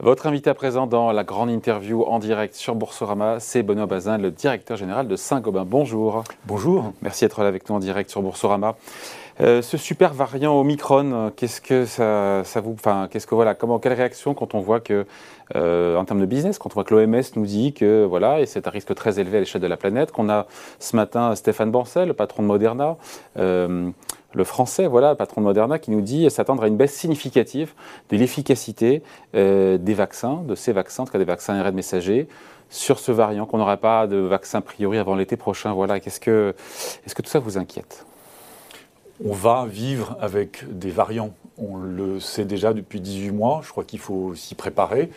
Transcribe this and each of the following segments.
Votre invité à présent dans la grande interview en direct sur Boursorama, c'est Benoît Bazin, le directeur général de Saint-Gobain. Bonjour. Bonjour. Merci d'être là avec nous en direct sur Boursorama. Euh, ce super variant Omicron, qu'est-ce que ça, vous, enfin, qu'est-ce que voilà, comment, quelle réaction quand on voit que, euh, en termes de business, quand on voit que l'OMS nous dit que voilà, et c'est un risque très élevé à l'échelle de la planète, qu'on a ce matin Stéphane Bancel, le patron de Moderna, euh, le français, voilà, le patron de Moderna, qui nous dit s'attendre à une baisse significative de l'efficacité euh, des vaccins, de ces vaccins, en tout cas des vaccins ARN messagers, sur ce variant, qu'on n'aura pas de vaccin a priori avant l'été prochain. Voilà, qu'est-ce que, est-ce que tout ça vous inquiète? On va vivre avec des variants. On le sait déjà depuis 18 mois. Je crois qu'il faut s'y préparer.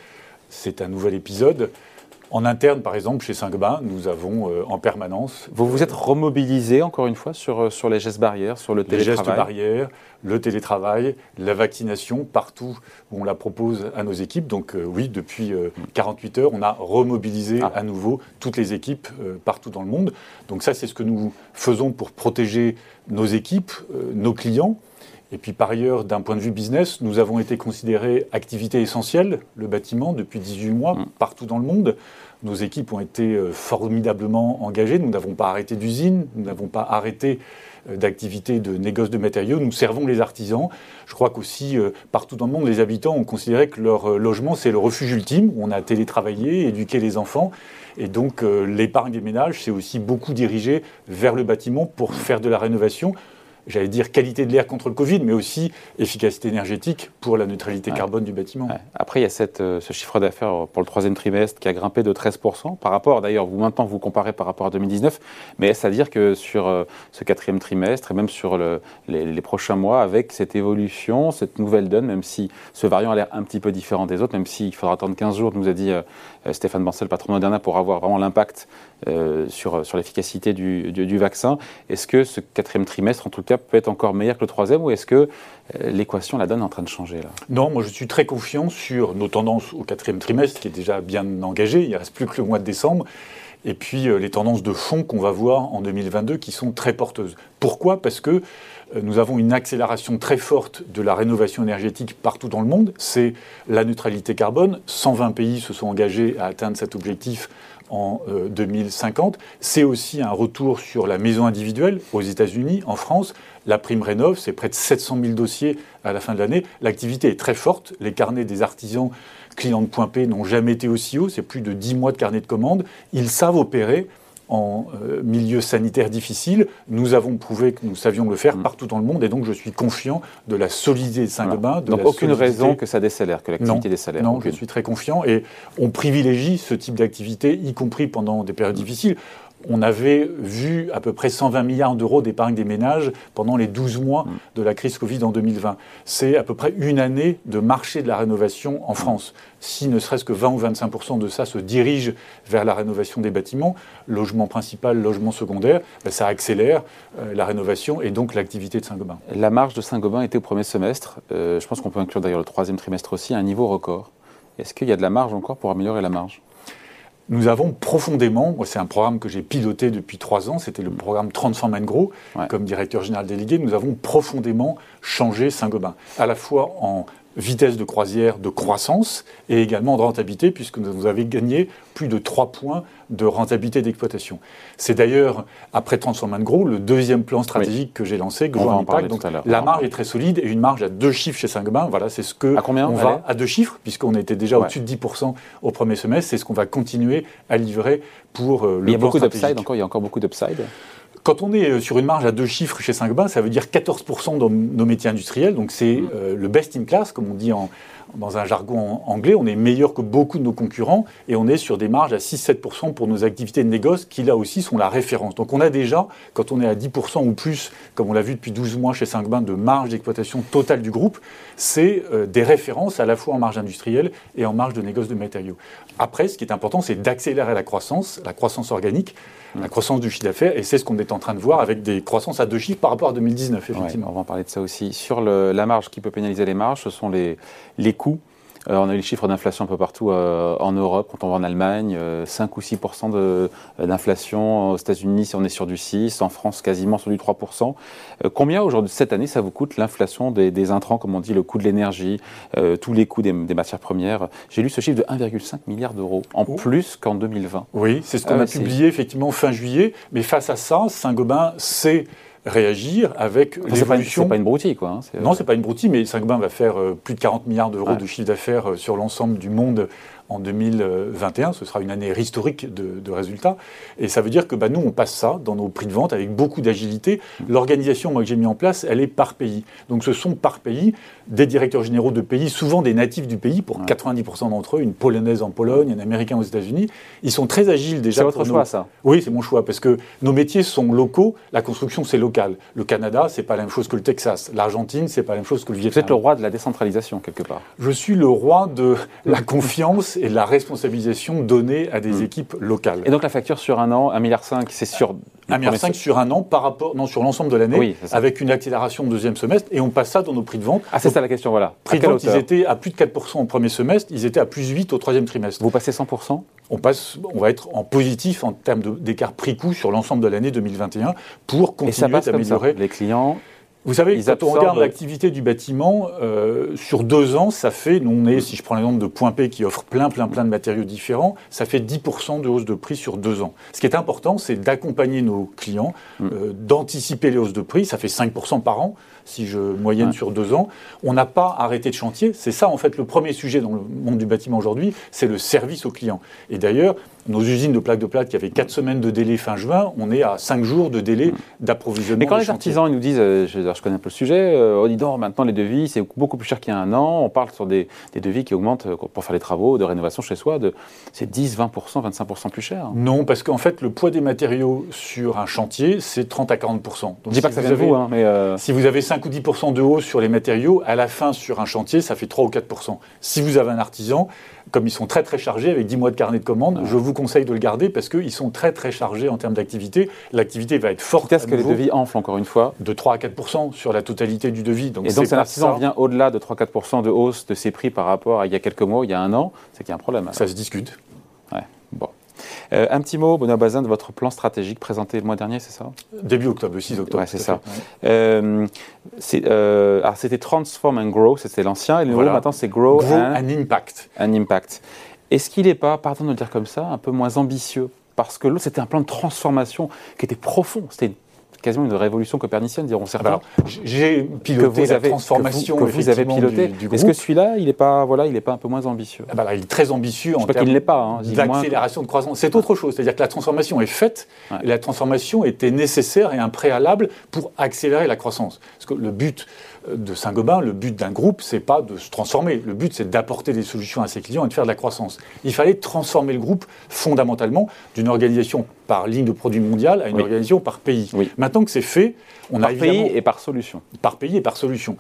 C'est un nouvel épisode. En interne, par exemple, chez Saint-Gobain, nous avons euh, en permanence. Vous vous êtes remobilisé encore une fois sur, euh, sur les gestes barrières, sur le télétravail Les gestes barrières, le télétravail, la vaccination, partout où on la propose à nos équipes. Donc euh, oui, depuis 48 heures, on a remobilisé ah. à nouveau toutes les équipes partout dans le monde. Donc ça, c'est ce que nous faisons pour protéger nos équipes, nos clients. Et puis par ailleurs, d'un point de vue business, nous avons été considérés activité essentielle, le bâtiment, depuis 18 mois, mm. partout dans le monde. Nos équipes ont été euh, formidablement engagées. Nous n'avons pas arrêté d'usine, nous n'avons pas arrêté euh, d'activité de négoce de matériaux. Nous servons les artisans. Je crois qu'aussi, euh, partout dans le monde, les habitants ont considéré que leur logement, c'est le refuge ultime, on a télétravaillé, éduqué les enfants. Et donc, l'épargne des ménages, c'est aussi beaucoup dirigé vers le bâtiment pour faire de la rénovation j'allais dire, qualité de l'air contre le Covid, mais aussi efficacité énergétique pour la neutralité carbone du bâtiment. Après, il y a cette, euh, ce chiffre d'affaires pour le troisième trimestre qui a grimpé de 13% par rapport, d'ailleurs, vous maintenant vous comparez par rapport à 2019, mais est-ce à dire que sur euh, ce quatrième trimestre et même sur le, les, prochains mois, avec cette évolution, cette nouvelle donne, même si ce variant a l'air un petit peu différent des autres, même s'il faudra attendre 15 jours, nous a dit euh, Stéphane Bancel, patron Moderna, pour avoir vraiment l'impact sur, sur l'efficacité du, du, du vaccin, est-ce que ce quatrième trimestre, en tout cas, peut être encore meilleur que le troisième ou est-ce que euh, l'équation, la donne en train de changer là? Non, moi je suis très confiant sur nos tendances au quatrième trimestre qui est déjà bien engagé. Il ne reste plus que le mois de décembre. Et puis euh, les tendances de fond qu'on va voir en 2022 qui sont très porteuses. Pourquoi? Parce que euh, nous avons une accélération très forte de la rénovation énergétique partout dans le monde. C'est la neutralité carbone. 120 pays se sont engagés à atteindre cet objectif en 2050. Euh, c'est aussi un retour sur la maison individuelle aux États-Unis, en France. La prime rénov, c'est près de 700 000 dossiers à la fin de l'année. L'activité est très forte. Les carnets des artisans clients de Point P n'ont jamais été aussi hauts. C'est plus de 10 mois de carnet de commandes. Ils savent opérer en euh, milieu sanitaire difficile. Nous avons prouvé que nous savions le faire mm. partout dans le monde et donc je suis confiant de la solidité de Saint-Gobain. Donc aucune raison que ça décélère, que l'activité décélère. Non, je suis très confiant et on privilégie ce type d'activité, y compris pendant des périodes difficiles on avait vu à peu près 120 milliards d'euros d'épargne des ménages pendant les 12 mois mm. de la crise Covid en 2020. C'est à peu près une année de marché de la rénovation en France. Si ne serait-ce que 20 ou 25% de ça se dirige vers la rénovation des bâtiments, logement principal, logement secondaire, ben, ça accélère euh, la rénovation et donc l'activité de Saint-Gobain. La marge de Saint-Gobain était au premier semestre, euh, je pense qu'on peut inclure d'ailleurs le troisième trimestre aussi, à un niveau record. Est-ce qu'il y a de la marge encore pour améliorer la marge? Nous avons profondément, c'est un programme que j'ai piloté depuis trois ans, c'était le programme Transform and Grow, comme directeur général délégué, nous avons profondément changé Saint-Gobain, à la fois en vitesse de croisière de croissance et également de rentabilité, puisque vous avez gagné plus de 3 points de rentabilité d'exploitation. C'est d'ailleurs, après Transform Grow, le deuxième plan stratégique que j'ai lancé, Grow Impact. Donc, la marge est très solide et une marge à deux chiffres chez Saint-Gobain. Voilà, c'est ce que à combien on va à deux chiffres, puisqu'on était déjà au-dessus de 10% au premier semestre. C'est ce qu'on va continuer à livrer pour euh, le il y a beaucoup d'upside encore, il y a encore beaucoup d'upside. Quand on est euh, sur une marge à deux chiffres chez Saint-Gobain, ça veut dire 14% dans nos métiers industriels. Donc c'est mmh. euh, le best in class, comme on dit en, dans un jargon anglais, on est meilleur que beaucoup de nos concurrents et on est sur des marges à 6-7% pour nos activités de négoce qui là aussi sont la référence. Donc on a déjà, quand on est à 10% ou plus, comme on l'a vu depuis 12 mois chez Saint-Gobain, de marge d'exploitation totale du groupe, c'est euh, des références à la fois en marge industrielle et en marge de négoce de matériaux. Après, ce qui est important, c'est d'accélérer la croissance, la croissance organique, la croissance du chiffre d'affaires, et c'est ce qu'on est en train de voir avec des croissances à deux chiffres par rapport à 2019, effectivement. on va en parler de ça aussi. Sur la marge qui peut pénaliser les marges, ce sont les, les coûts Euh, on a eu les chiffres d'inflation un peu partout euh, en Europe, quand on va en Allemagne, 5 ou 6% d'inflation. Aux États-Unis, on est sur du 6, en France, quasiment sur du 3% Combien aujourd'hui, cette année, ça vous coûte l'inflation des, intrants, comme on dit, le coût de l'énergie, tous les coûts des, matières premières? J'ai lu ce chiffre de 1,5 milliard d'euros, en oh. plus qu'en 2020. Oui, c'est ce qu'on ah a publié effectivement fin juillet. Mais face à ça, Saint-Gobain, c'est réagir avec l'évolution. C'est pas une broutille, quoi. Hein, non, c'est pas une broutille, mais Saint-Gobain va faire euh, plus de 40 milliards d'euros de chiffre d'affaires euh, sur l'ensemble du monde en 2021. Ce sera une année historique de, résultats. Et ça veut dire que bah, nous, on passe ça dans nos prix de vente avec beaucoup d'agilité. L'organisation que j'ai mis en place, elle est par pays. Donc ce sont par pays des directeurs généraux de pays, souvent des natifs du pays, pour 90% d'entre eux, une polonaise en Pologne, un américain aux États-Unis. Ils sont très agiles déjà. C'est votre choix, ça Oui, c'est mon choix, parce que nos métiers sont locaux. La construction, c'est local. Le Canada, c'est pas la même chose que le Texas. L'Argentine, c'est pas la même chose que le Vietnam. Vous êtes le roi de la décentralisation, quelque part. Je suis le roi de la confiance et la responsabilisation donnée à des hmm. équipes locales. Et donc la facture sur un an, 1,5 milliard, c'est sur 1,5 milliard sur un an par rapport, non, sur l'ensemble de l'année, avec une accélération au deuxième semestre, et on passe ça dans nos prix de vente. Ah, c'est ça la question, voilà. Prix de vente, ils étaient à plus de 4% au premier semestre, ils étaient à plus de 8 au troisième trimestre. Vous passez 100% on, passe, on va être en positif en termes d'écart prix-coût sur l'ensemble de l'année 2021 pour continuer d'améliorer. Les clients vous savez, quand on regarde l'activité du bâtiment, euh, sur deux ans, ça fait, nous on est, si je prends l'exemple de Point P qui offre plein, plein, plein de matériaux différents, ça fait 10% de hausse de prix sur deux ans. Ce qui est important, c'est d'accompagner nos clients, mm. euh, d'anticiper les hausses de prix, ça fait 5% par an, si je moyenne sur deux ans. On n'a pas arrêté de chantier, c'est ça en fait le premier sujet dans le monde du bâtiment aujourd'hui, c'est le service aux clients. Et d'ailleurs, nos usines de plaques de plate qui avaient 4 semaines de délai fin juin, on est à 5 jours de délai mm. d'approvisionnement. Mais quand les artisans ils nous disent, euh, je, je, connais un peu le sujet, euh, on dit non, maintenant les devis, c'est beaucoup plus cher qu'il y a un an, on parle sur des, devis qui augmentent euh, pour faire les travaux de rénovation chez soi, de, c'est 10, 20%, 25% plus cher. Non, parce qu'en fait, le poids des matériaux sur un chantier, c'est 30 à 40%. Donc, je dis pas que ça vient de vous, hein, mais... Si vous avez 5 ou 10% de hausse sur les matériaux, à la fin, sur un chantier, ça fait 3 ou 4%. Si vous avez un artisan, comme ils sont très très chargés avec 10 mois de carnet de commandes, je vous conseille de le garder parce qu'ils sont très très chargés en termes d'activité. L'activité va être forte. Qu'est-ce que les devis enflent encore une fois De 3 à 4% sur la totalité du devis. Donc Et donc si un artisan vient au-delà de 3 à 4 de hausse de ses prix par rapport à il y a quelques mois, il y a un an, c'est qu'il y a un problème. Ça se discute. Euh, un petit mot, Benoît Bazin, de votre plan stratégique présenté le mois dernier, c'est ça? Début octobre, 6 octobre. Ouais, c'est ça. Euh, euh, c'était Transform and Grow, c'était l'ancien, et le nouveau maintenant c'est Grow, grow and, Impact. Un Impact. Est-ce qu'il n'est pas, pardon de le dire comme ça, un peu moins ambitieux? Parce que l'autre, c'était un plan de transformation qui était profond. C'était quasiment une révolution copernicienne, diront certains. J'ai piloté la transformation que vous, avez piloté. Est-ce que celui-là, il n'est pas, voilà, il pas un peu moins ambitieux ah bah Il est très ambitieux en termes hein, d'accélération de croissance. C'est autre chose. C'est-à-dire que la transformation est faite. Et la transformation était nécessaire et un préalable pour accélérer la croissance. Parce que le but de Saint-Gobain, le but d'un groupe, c'est pas de se transformer. Le but, c'est d'apporter des solutions à ses clients et de faire de la croissance. Il fallait transformer le groupe fondamentalement d'une organisation par ligne de produit mondial à une organisation par pays. Maintenant que c'est fait, on a évidemment... pays et par solution. Par pays et par solution.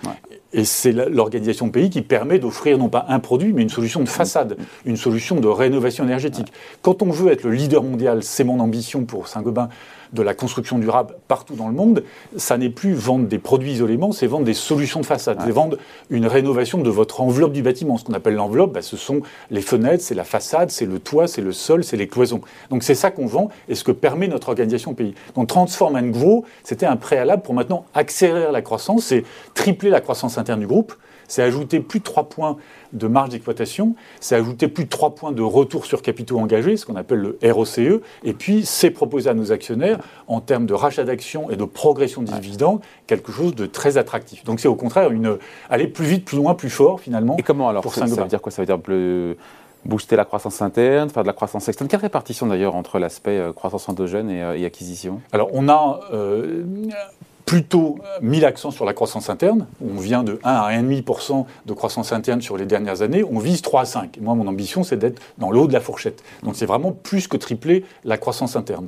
Et c'est l'organisation pays qui permet d'offrir non pas un produit, mais une solution de façade, une solution de rénovation énergétique. Quand on veut être le leader mondial, c'est mon ambition pour Saint-Gobain, de la construction durable partout dans le monde, ça n'est plus vendre des produits isolément, c'est vendre des solutions de façade, c'est vendre une rénovation de votre enveloppe du bâtiment. Ce qu'on appelle l'enveloppe, bah, ce sont les fenêtres, c'est la façade, c'est le toit, c'est le sol, c'est les cloisons. Donc c'est ça qu'on vend et ce que permet notre organisation pays. Donc Transform and Grow, c'était un préalable pour maintenant accélérer la croissance, c'est tripler la croissance interne du groupe c'est ajouter plus de 3 points de marge d'exploitation, c'est ajouter plus de 3 points de retour sur capitaux engagés, ce qu'on appelle le ROCE, et puis c'est proposer à nos actionnaires, en termes de rachat d'actions et de progression des dividendes, quelque chose de très attractif. Donc c'est au contraire une, aller plus vite, plus loin, plus fort finalement. Et comment alors ça, veut dire quoi? Ça veut dire booster la croissance interne, faire de la croissance externe? Quelle répartition d'ailleurs entre l'aspect euh, croissance endogène et, euh, et, acquisition? Alors on a euh, plutôt mis l'accent sur la croissance interne. On vient de 1 à 1,5% de croissance interne sur les dernières années. On vise 3 à 5. moi, mon ambition, c'est d'être dans le haut de la fourchette. Donc, c'est vraiment plus que tripler la croissance interne.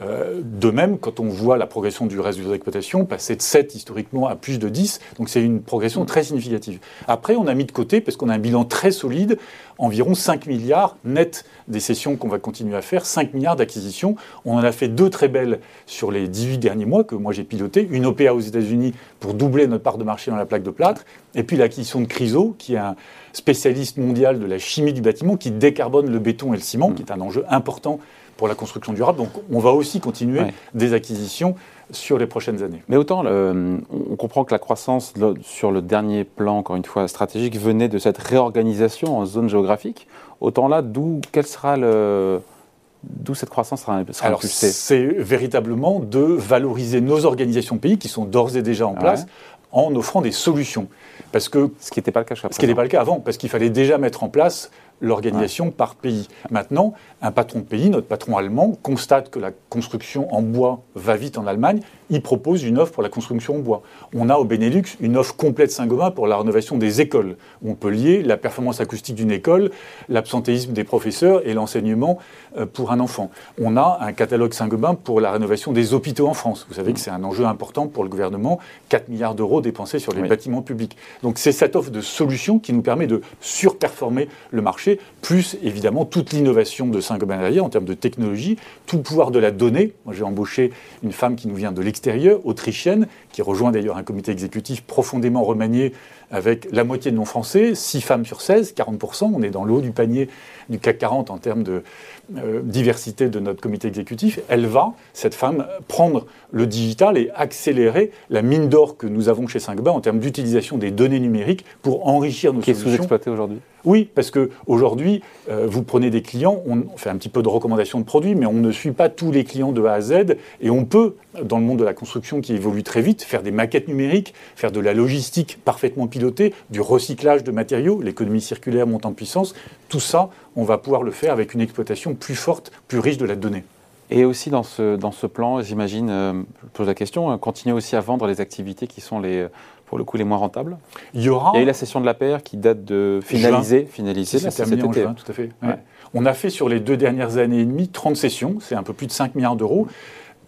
Euh, de même, quand on voit la progression du résultat d'exploitation, passer de 7 historiquement à plus de 10, donc c'est une progression très significative. Après, on a mis de côté, parce qu'on a un bilan très solide, environ 5 milliards net des sessions qu'on va continuer à faire, 5 milliards d'acquisitions. On en a fait deux très belles sur les 18 derniers mois que moi j'ai piloté, une OPA aux États-Unis pour doubler notre part de marché dans la plaque de plâtre, et puis l'acquisition de Criso, qui est un spécialiste mondial de la chimie du bâtiment, qui décarbone le béton et le ciment, qui est un enjeu important pour la construction durable. Donc on va aussi continuer des acquisitions sur les prochaines années. Mais autant, on comprend que la croissance sur le dernier plan, encore une fois stratégique, venait de cette réorganisation en zone géographique. Autant là, d'où quel sera le D'où cette croissance sera, sera Alors, c'est véritablement de valoriser nos organisations pays qui sont d'ores et déjà en place en offrant des solutions. Parce que, ce qui n'était pas le cas Ce qui n'était pas le cas avant, parce qu'il fallait déjà mettre en place l'organisation par pays. Maintenant, un patron de pays, notre patron allemand, constate que la construction en bois va vite en Allemagne, il propose une offre pour la construction en bois. On a au Benelux une offre complète Saint-Gobain pour la rénovation des écoles, où on peut lier la performance acoustique d'une école, l'absentéisme des professeurs et l'enseignement euh, pour un enfant. On a un catalogue Saint-Gobain pour la rénovation des hôpitaux en France. Vous savez que c'est un enjeu important pour le gouvernement, 4 milliards d'euros dépensés sur les bâtiments publics. Donc c'est cette offre de solution qui nous permet de surperformer le marché, plus évidemment toute l'innovation de Saint-Gobain en termes de technologie, tout le pouvoir de la donnée. Moi, j'ai embauché une femme qui nous vient de l'extérieur, autrichienne, qui rejoint d'ailleurs un comité exécutif profondément remanié avec la moitié de non français, 6 femmes sur 16, 40%. On est dans le haut du panier du CAC 40 en termes de euh, diversité de notre comité exécutif. Elle va, cette femme, prendre le digital et accélérer la mine d'or que nous avons chez Saint-Gobain en termes d'utilisation des données numériques pour enrichir nos qui solutions. Qui est sous-exploité aujourd'hui Oui, parce que aujourd'hui, euh, vous prenez des clients, on fait un petit peu de recommandation de produits, mais on ne suit pas tous les clients de A à Z, et on peut, dans le monde de la construction qui évolue très vite, faire des maquettes numériques, faire de la logistique parfaitement pilotée, du recyclage de matériaux, l'économie circulaire monte en puissance. Tout ça, on va pouvoir le faire avec une exploitation plus forte, plus riche de la donnée. Et aussi dans ce, dans ce plan, j'imagine, euh, je pose la question, euh, continuer aussi à vendre les activités qui sont les, pour le coup les moins rentables. Il y aura. Il y a eu la session de la paire qui date de finaliser, finaliser tout à fait. On a fait sur les deux dernières années et demie 30 sessions, c'est un peu plus de 5 milliards d'euros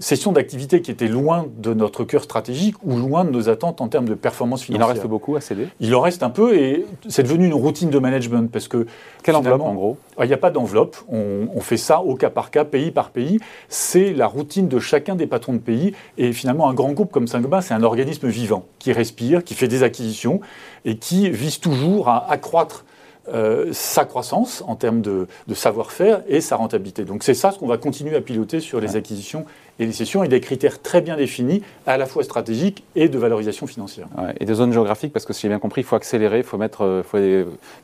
session d'activité qui était loin de notre cœur stratégique ou loin de nos attentes en termes de performance financière. Il en reste beaucoup à céder? Il en reste un peu et c'est devenu une routine de management parce que. Quelle enveloppe en gros? Il n'y a pas d'enveloppe. On, fait ça au cas par cas, pays par pays. C'est la routine de chacun des patrons de pays et finalement un grand groupe comme Saint-Gobain, c'est un organisme vivant qui respire, qui fait des acquisitions et qui vise toujours à accroître euh, sa croissance en termes de, savoir-faire et sa rentabilité. Donc c'est ça ce qu'on va continuer à piloter sur les acquisitions et les cessions et des critères très bien définis, à la fois stratégiques et de valorisation financière. et des zones géographiques, parce que si j'ai bien compris, il faut accélérer, il faut mettre euh, faut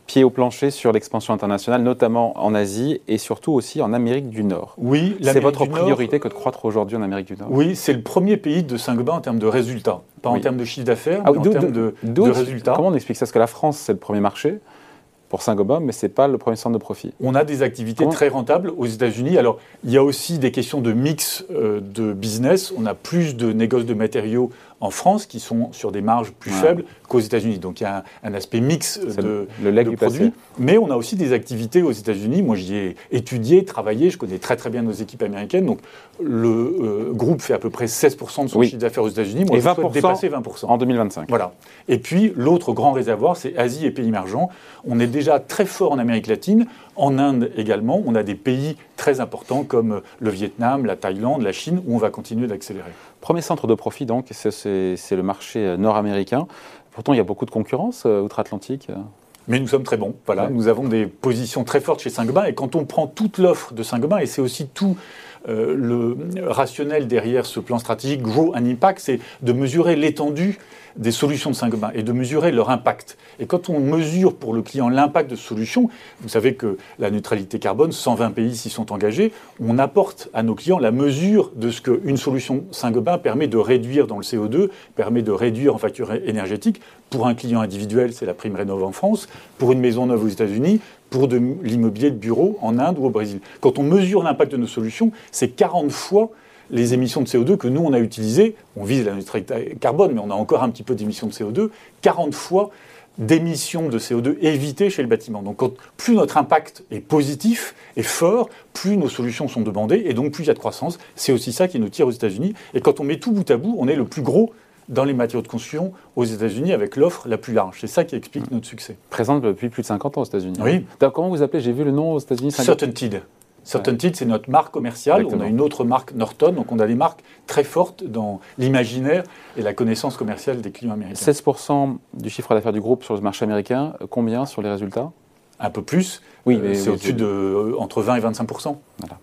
pied au plancher sur l'expansion internationale, notamment en Asie et surtout aussi en Amérique du Nord. Oui, c'est votre priorité que de croître aujourd'hui en Amérique du Nord. Oui, c'est le premier pays de Saint-Gobain en termes de résultats, pas en termes de chiffre d'affaires, ah, mais en termes de, de résultats. Comment on explique ça? Parce que la France, c'est le premier marché pour Saint-Gobain, mais ce n'est pas le premier centre de profit. On a des activités très rentables aux États-Unis. Alors, il y a aussi des questions de mix euh, de business. On a plus de négoces de matériaux en France qui sont sur des marges plus faibles qu'aux États-Unis. Donc il y a un, aspect mix de, le, le produits. Mais on a aussi des activités aux États-Unis. Moi, j'y ai étudié, travaillé. Je connais très très bien nos équipes américaines. Donc le euh, groupe fait à peu près 16% de son chiffre d'affaires aux États-Unis. Moi, Et 20 je dépasser 20%. En 2025. Voilà. Et puis l'autre grand réservoir, c'est Asie et pays émergents. On est déjà très fort en Amérique latine. En Inde également, on a des pays très importants comme le Vietnam, la Thaïlande, la Chine, où on va continuer d'accélérer. Premier centre de profit, donc, c'est le marché nord-américain. Pourtant, il y a beaucoup de concurrence euh, outre-Atlantique. Mais nous sommes très bons. Voilà, nous avons des positions très fortes chez Saint-Gobain. Et quand on prend toute l'offre de Saint-Gobain, et c'est aussi tout euh, le rationnel derrière ce plan stratégique Grow and Impact, c'est de mesurer l'étendue des solutions de Saint-Gobain et de mesurer leur impact. Et quand on mesure pour le client l'impact de solutions, vous savez que la neutralité carbone, 120 pays s'y sont engagés, on apporte à nos clients la mesure de ce qu'une solution Saint-Gobain permet de réduire dans le CO2, permet de réduire en facture énergétique. Pour un client individuel, c'est la prime Rénov en France. Pour une maison neuve aux États-Unis, pour de l'immobilier de bureau en Inde ou au Brésil. Quand on mesure l'impact de nos solutions, c'est 40 fois les émissions de CO2 que nous, on a utilisées. On vise la neutralité carbone, mais on a encore un petit peu d'émissions de CO2, 40 fois d'émissions de CO2 évitées chez le bâtiment. Donc plus notre impact est positif et fort, plus nos solutions sont demandées et donc plus il y a de croissance. C'est aussi ça qui nous tire aux États-Unis. Et quand on met tout bout à bout, on est le plus gros dans les matériaux de construction aux États-Unis avec l'offre la plus large. C'est ça qui explique notre succès. Présente depuis plus de 50 ans aux États-Unis. Oui. Comment vous appelez J'ai vu le nom aux États-Unis Certainteed. Certainteed, c'est notre marque commerciale. On a une autre marque Norton. Donc on a des marques très fortes dans l'imaginaire et la connaissance commerciale des clients américains. 16% du chiffre d'affaires du groupe sur le marché américain. Combien sur les résultats? Un peu plus. Oui, euh, mais c'est au-dessus de euh, entre 20 et 25%. Voilà.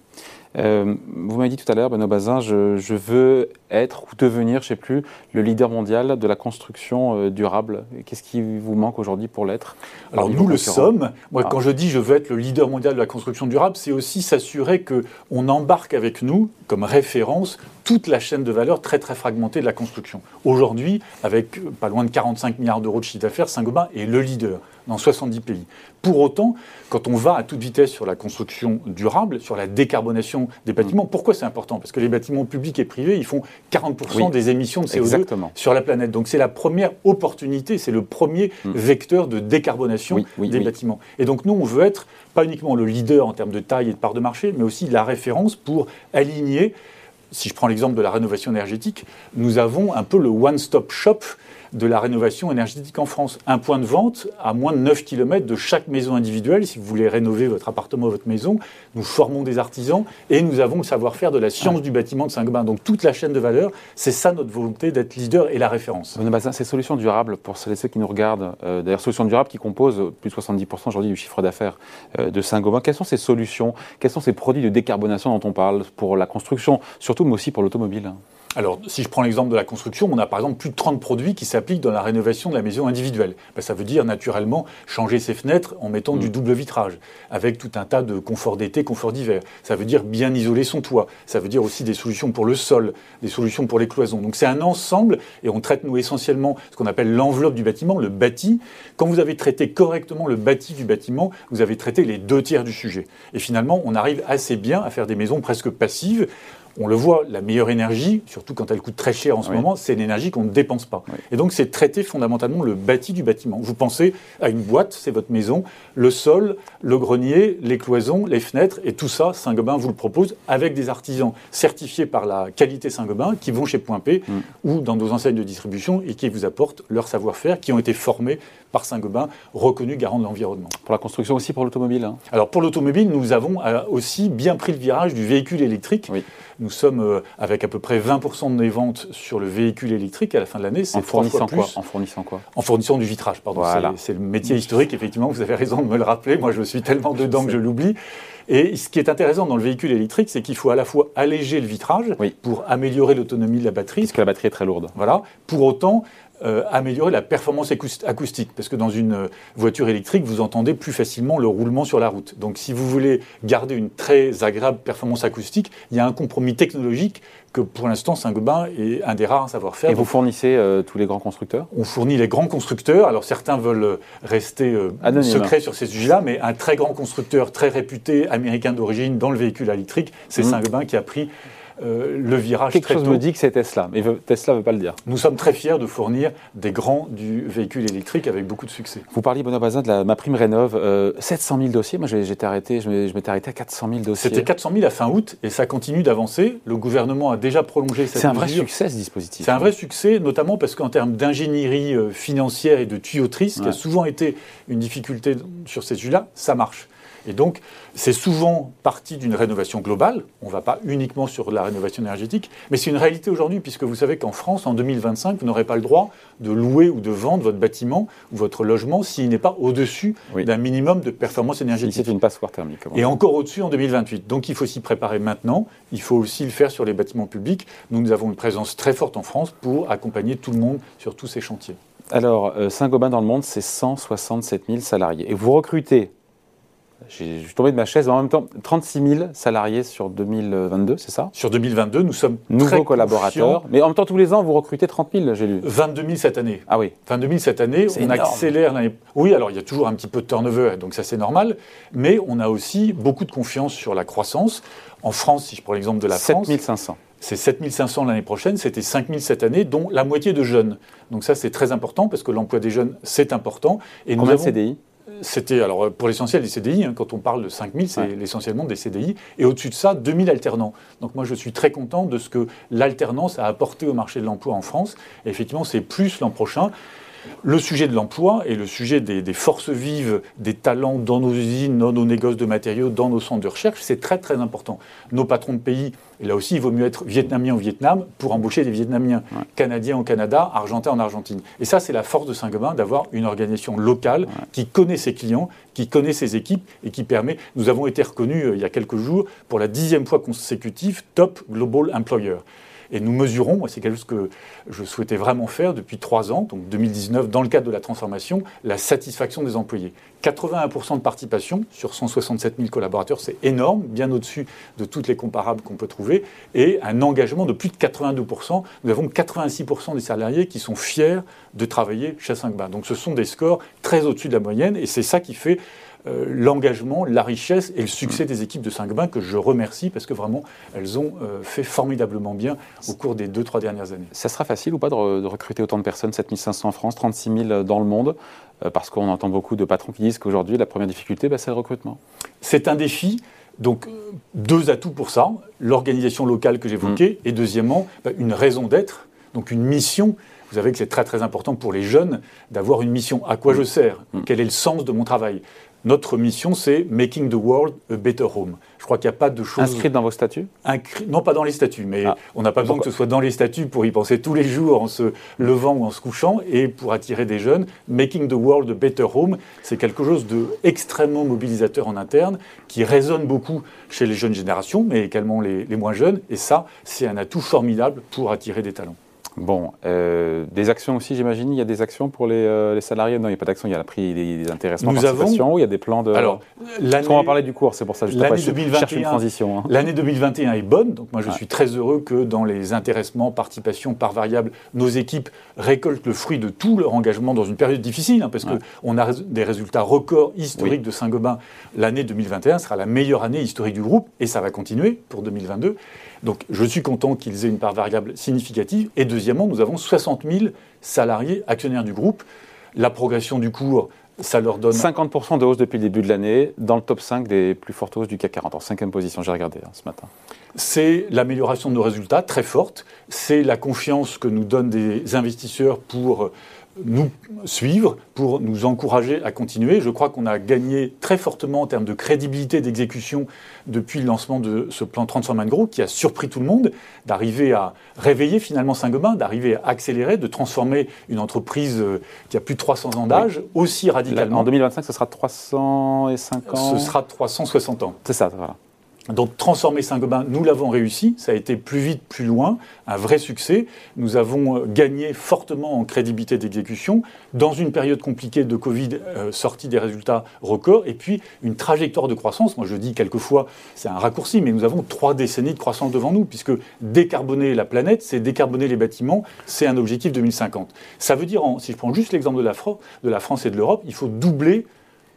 Euh, vous m'avez dit tout à l'heure, Benoît Bazin, je, veux être ou devenir, je ne sais plus, le leader mondial de la construction euh, durable. Qu'est-ce qui vous manque aujourd'hui pour l'être? Alors nous le sommes. Moi, ah. quand je dis je veux être le leader mondial de la construction durable, c'est aussi s'assurer qu'on embarque avec nous comme référence toute la chaîne de valeur très très fragmentée de la construction. Aujourd'hui, avec pas loin de 45 milliards d'euros de chiffre d'affaires, Saint-Gobain est le leader dans 70 pays. Pour autant, quand on va à toute vitesse sur la construction durable, sur la décarbonation des bâtiments, pourquoi c'est important? Parce que les bâtiments publics et privés, ils font 40% des émissions de CO2 sur la planète. Donc c'est la première opportunité, c'est le premier mm. vecteur de décarbonation des bâtiments. Et donc nous, on veut être pas uniquement le leader en termes de taille et de part de marché, mais aussi la référence pour aligner si je prends l'exemple de la rénovation énergétique, nous avons un peu le one-stop shop de la rénovation énergétique en France. Un point de vente à moins de 9 km de chaque maison individuelle. Si vous voulez rénover votre appartement, votre maison, nous formons des artisans et nous avons le savoir-faire de la science du bâtiment de Saint-Gobain. Donc toute la chaîne de valeur, c'est ça notre volonté d'être leader et la référence. Ces solutions durables, pour celles ceux qui nous regardent, euh, d'ailleurs solutions durables qui composent plus de 70% aujourd'hui du chiffre d'affaires euh, de Saint-Gobain, quelles sont ces solutions, quels sont ces produits de décarbonation dont on parle pour la construction, surtout mais aussi pour l'automobile? Alors, si je prends l'exemple de la construction, on a par exemple plus de 30 produits qui s'appliquent dans la rénovation de la maison individuelle. Ben, ça veut dire naturellement changer ses fenêtres en mettant du mm. double vitrage, avec tout un tas de confort d'été, confort d'hiver. Ça veut dire bien isoler son toit. Ça veut dire aussi des solutions pour le sol, des solutions pour les cloisons. Donc c'est un ensemble, et on traite nous essentiellement ce qu'on appelle l'enveloppe du bâtiment, le bâti. Quand vous avez traité correctement le bâti du bâtiment, vous avez traité les deux tiers du sujet. Et finalement, on arrive assez bien à faire des maisons presque passives on le voit, la meilleure énergie, surtout quand elle coûte très cher en ce moment, c'est l'énergie qu'on ne dépense pas. Et donc, c'est traiter fondamentalement le bâti du bâtiment. Vous pensez à une boîte, c'est votre maison, le sol, le grenier, les cloisons, les fenêtres, et tout ça, Saint-Gobain vous le propose avec des artisans certifiés par la qualité Saint-Gobain qui vont chez Point P mm. ou dans nos enseignes de distribution et qui vous apportent leur savoir-faire, qui ont été formés par Saint-Gobain, reconnu garant de l'environnement. Pour la construction aussi, pour l'automobile hein. Alors pour l'automobile, nous avons euh, aussi bien pris le virage du véhicule électrique. Nous sommes euh, avec à peu près 20% de nos ventes sur le véhicule électrique à la fin de l'année. En fournissant quoi En fournissant quoi En fournissant du vitrage, pardon. C'est le métier historique, effectivement, vous avez raison de me le rappeler. Moi, je suis tellement dedans que je l'oublie. Et ce qui est intéressant dans le véhicule électrique, c'est qu'il faut à la fois alléger le vitrage pour améliorer l'autonomie de la batterie. Parce que la batterie est très lourde. Voilà. Pour autant, euh, améliorer la performance acoustique. Parce que dans une euh, voiture électrique, vous entendez plus facilement le roulement sur la route. Donc si vous voulez garder une très agréable performance acoustique, il y a un compromis technologique que pour l'instant Saint-Gobain est un des rares savoir-faire. Et vous fournissez euh, tous les grands constructeurs? On fournit les grands constructeurs. Alors certains veulent rester secrets sur ces sujets-là, mais un très grand constructeur, très réputé, américain d'origine, dans le véhicule électrique, c'est mmh. Saint-Gobain qui a pris euh, le virage Quelque chose me dit que c'est Tesla, mais Tesla ne veut pas le dire. Nous sommes très fiers de fournir des grands du véhicule électrique avec beaucoup de succès. Vous parliez, Benoît Bazin, de la, ma prime Rénov. 700 000 dossiers, moi j'étais arrêté, je m'étais arrêté à 400 000 dossiers. C'était 400 000 à fin août et ça continue d'avancer. Le gouvernement a déjà prolongé cette C'est un vrai succès ce dispositif. C'est un vrai succès, notamment parce qu'en termes d'ingénierie euh, financière et de tuyauterie, ce qui a souvent été une difficulté sur ces sujets-là, ça marche. Et donc, c'est souvent partie d'une rénovation globale. On ne va pas uniquement sur la rénovation énergétique, mais c'est une réalité aujourd'hui, puisque vous savez qu'en France, en 2025, vous n'aurez pas le droit de louer ou de vendre votre bâtiment ou votre logement s'il n'est pas au-dessus d'un minimum de performance énergétique. C'est une passoire thermique. Et encore au-dessus en 2028. Donc il faut s'y préparer maintenant. Il faut aussi le faire sur les bâtiments publics. Nous, nous avons une présence très forte en France pour accompagner tout le monde sur tous ces chantiers. Alors, euh, Saint-Gobain dans le monde, c'est 167 000 salariés. Et vous recrutez je suis tombé de ma chaise. En même temps, 36 000 salariés sur 2022, c'est ça? Sur 2022, nous sommes nouveaux collaborateurs. Mais en même temps, tous les ans, vous recrutez 30 000, j'ai lu. 22 000 cette année. Ah oui. 22 000 cette année. On accélère l'année. Oui, alors il y a toujours un petit peu de turnover, donc ça c'est normal. Mais on a aussi beaucoup de confiance sur la croissance. En France, si je prends l'exemple de la France. 7 500. c'est 7500 l'année prochaine, c'était 5000 cette année, dont la moitié de jeunes. Donc ça, c'est très important parce que l'emploi des jeunes, c'est important. Et Combien nous avons... de CDI c'était, alors pour l'essentiel des CDI, hein, quand on parle de 5000, c'est essentiellement des CDI. Et au-dessus de ça, 2000 alternants. Donc moi, je suis très content de ce que l'alternance a apporté au marché de l'emploi en France. Et effectivement, c'est plus l'an prochain le sujet de l'emploi et le sujet des, forces vives, des talents dans nos usines, dans nos négoces de matériaux, dans nos centres de recherche, c'est très très important. Nos patrons de pays, et là aussi il vaut mieux être vietnamien au Vietnam pour embaucher des Vietnamiens, canadiens au Canada, argentins en Argentine. Et ça c'est la force de Saint-Gobain d'avoir une organisation locale qui connaît ses clients, qui connaît ses équipes et qui permet, nous avons été reconnus euh, il y a quelques jours pour la dixième fois consécutive Top Global Employer. Et nous mesurons, c'est quelque chose que je souhaitais vraiment faire depuis trois ans, donc 2019, dans le cadre de la transformation, la satisfaction des employés. 81% de participation sur 167 000 collaborateurs, c'est énorme, bien au-dessus de toutes les comparables qu'on peut trouver, et un engagement de plus de 82%. Nous avons 86% des salariés qui sont fiers de travailler chez Saint-Gobain. Donc ce sont des scores très au-dessus de la moyenne, et c'est ça qui fait euh, l'engagement, la richesse et le succès des équipes de Saint-Gobain que je remercie parce que vraiment elles ont euh, fait formidablement bien au cours des deux, trois dernières années. Ça sera facile ou pas de, recruter autant de personnes 7500 en France, 36 000 dans le monde euh, Parce qu'on entend beaucoup de patrons qui disent qu'aujourd'hui la première difficulté, bah, c'est le recrutement. C'est un défi. Donc, deux atouts pour ça l'organisation locale que j'évoquais, mm. et deuxièmement, bah, une raison d'être, donc une mission. Vous savez que c'est très très important pour les jeunes d'avoir une mission. À quoi je sers? Mm. Quel est le sens de mon travail? Notre mission, c'est Making the World a Better Home. Je crois qu'il n'y a pas de choses. Inscrites dans vos statuts? Non, pas dans les statuts, mais ah. on n'a pas besoin que ce soit dans les statuts pour y penser tous les jours en se levant ou en se couchant et pour attirer des jeunes. Making the World a Better Home, c'est quelque chose d'extrêmement mobilisateur en interne qui résonne beaucoup chez les jeunes générations, mais également les moins jeunes. Et ça, c'est un atout formidable pour attirer des talents. Bon, euh, des actions aussi, j'imagine. Il y a des actions pour les, euh, salariés? Non, il n'y a pas d'actions. Il y a la prix des, des intéressements, Nous avons, il y a des plans de. Alors, on va parler du cours. C'est pour ça. que je 2021, une transition. Hein. L'année 2021 est bonne. Donc moi, je suis très heureux que dans les intéressements, participation par variable, nos équipes récoltent le fruit de tout leur engagement dans une période difficile, hein, parce qu'on a des résultats records historiques de Saint-Gobain. L'année 2021 sera la meilleure année historique du groupe, et ça va continuer pour 2022. Donc je suis content qu'ils aient une part variable significative. Et deuxièmement, nous avons 60 000 salariés actionnaires du groupe. La progression du cours, ça leur donne... 50% de hausse depuis le début de l'année, dans le top 5 des plus fortes hausses du CAC 40, en cinquième position, j'ai regardé hein, ce matin. C'est l'amélioration de nos résultats, très forte. C'est la confiance que nous donnent des investisseurs pour nous suivre, pour nous encourager à continuer. Je crois qu'on a gagné très fortement en termes de crédibilité d'exécution depuis le lancement de ce plan Transform Group qui a surpris tout le monde, d'arriver à réveiller finalement Saint-Gobain, d'arriver à accélérer, de transformer une entreprise euh, qui a plus de 300 ans d'âge aussi radicalement. En 2025, ce sera 305 ans Ce sera 360 ans. C'est ça, voilà. Donc transformer Saint-Gobain, nous l'avons réussi, ça a été plus vite, plus loin, un vrai succès. Nous avons euh, gagné fortement en crédibilité d'exécution dans une période compliquée de Covid, euh, sortie des résultats records, et puis une trajectoire de croissance. Moi je dis quelquefois, c'est un raccourci, mais nous avons trois décennies de croissance devant nous, puisque décarboner la planète, c'est décarboner les bâtiments, c'est un objectif 2050. Ça veut dire, si je prends juste l'exemple de, de la France et de l'Europe, il faut doubler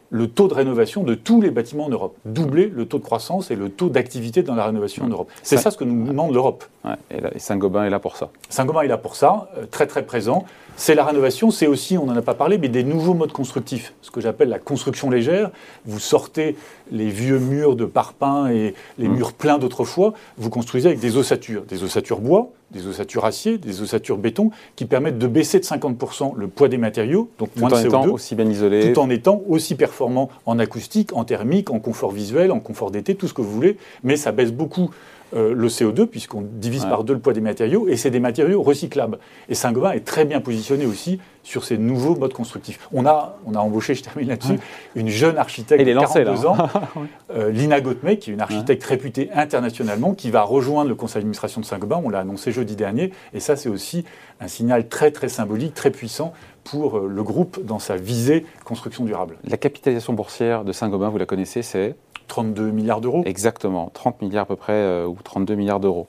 le taux de rénovation de tous les bâtiments en Europe, doubler le taux de croissance et le taux d'activité dans la rénovation en Europe. C'est ça ce que nous demande l'Europe. et, Saint-Gobain est là pour ça. Saint-Gobain est là pour ça, euh, très très présent. C'est la rénovation, c'est aussi, on n'en a pas parlé, mais des nouveaux modes constructifs, ce que j'appelle la construction légère. Vous sortez les vieux murs de parpaing et les mmh. murs pleins d'autrefois, vous construisez avec des ossatures, des ossatures bois, des ossatures acier, des ossatures béton, qui permettent de baisser de 50% le poids des matériaux, donc tout moins en étant aussi bien isolé, tout en étant aussi performant en acoustique, en thermique, en confort visuel, en confort d'été, tout ce que vous voulez, mais ça baisse beaucoup euh, le CO2, puisqu'on divise par deux le poids des matériaux, et c'est des matériaux recyclables. Et Saint-Gobain est très bien positionné aussi sur ces nouveaux modes constructifs. On a, on a embauché, je termine là-dessus, une jeune architecte de 42 ans, euh, Lina Gottmey, qui est une architecte réputée internationalement, qui va rejoindre le conseil d'administration de Saint-Gobain. On l'a annoncé jeudi dernier, et ça, c'est aussi un signal très, très symbolique, très puissant pour euh, le groupe dans sa visée construction durable. La capitalisation boursière de Saint-Gobain, vous la connaissez, c'est 32 milliards d'euros Exactement, 30 milliards à peu près, euh, ou 32 milliards d'euros.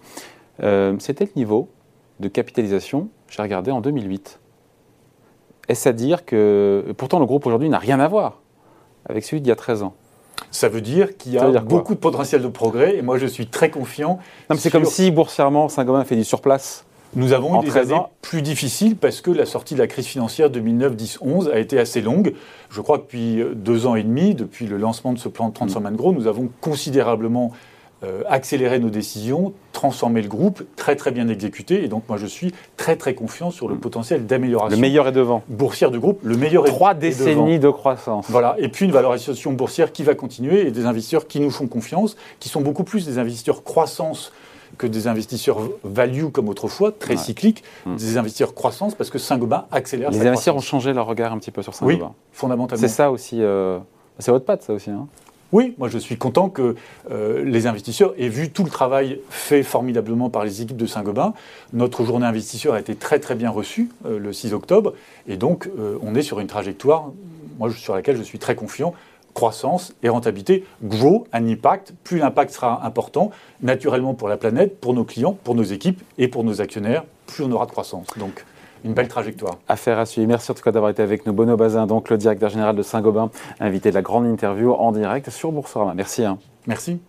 Euh, c'était le niveau de capitalisation, j'ai regardé, en 2008. Est-ce à dire que... Pourtant, le groupe aujourd'hui n'a rien à voir avec celui d'il y a 13 ans. Ça veut dire qu'il y a beaucoup de potentiel de progrès et moi je suis très confiant. C'est comme si boursièrement Saint-Gobain fait du surplace. Nous avons eu des années plus difficiles parce que la sortie de la crise financière 2009-10-11 a été assez longue. Je crois que depuis deux ans et demi, depuis le lancement de ce plan de 35 Man Gros, nous avons considérablement euh, accéléré nos décisions, transformé le groupe, très très bien exécuté. Et donc moi je suis très très confiant sur le mm. potentiel d'amélioration. Le meilleur est devant. Boursière du groupe, le meilleur est Trois décennies de croissance. Voilà. Et puis une valorisation boursière qui va continuer et des investisseurs qui nous font confiance, qui sont beaucoup plus des investisseurs croissance que des investisseurs value comme autrefois, très cycliques, mm. des investisseurs croissance parce que Saint-Gobain accélère Les investisseurs ont changé leur regard un petit peu sur Saint-Gobain. Oui, fondamentalement. C'est ça aussi. Euh, c'est votre patte, ça aussi. Hein oui, moi je suis content que euh, les investisseurs aient vu tout le travail fait formidablement par les équipes de Saint-Gobain. Notre journée investisseur a été très très bien reçue euh, le 6 octobre et donc on est sur une trajectoire moi, sur laquelle je suis très confiant croissance et rentabilité, gros, un impact. Plus l'impact sera important, naturellement pour la planète, pour nos clients, pour nos équipes et pour nos actionnaires, plus on aura de croissance. Donc, une belle trajectoire. Affaire à suivre. Merci en tout cas d'avoir été avec nous. Bono Bazin, donc le directeur général de Saint-Gobain, invité de la grande interview en direct sur Boursorama. Merci. Hein. Merci.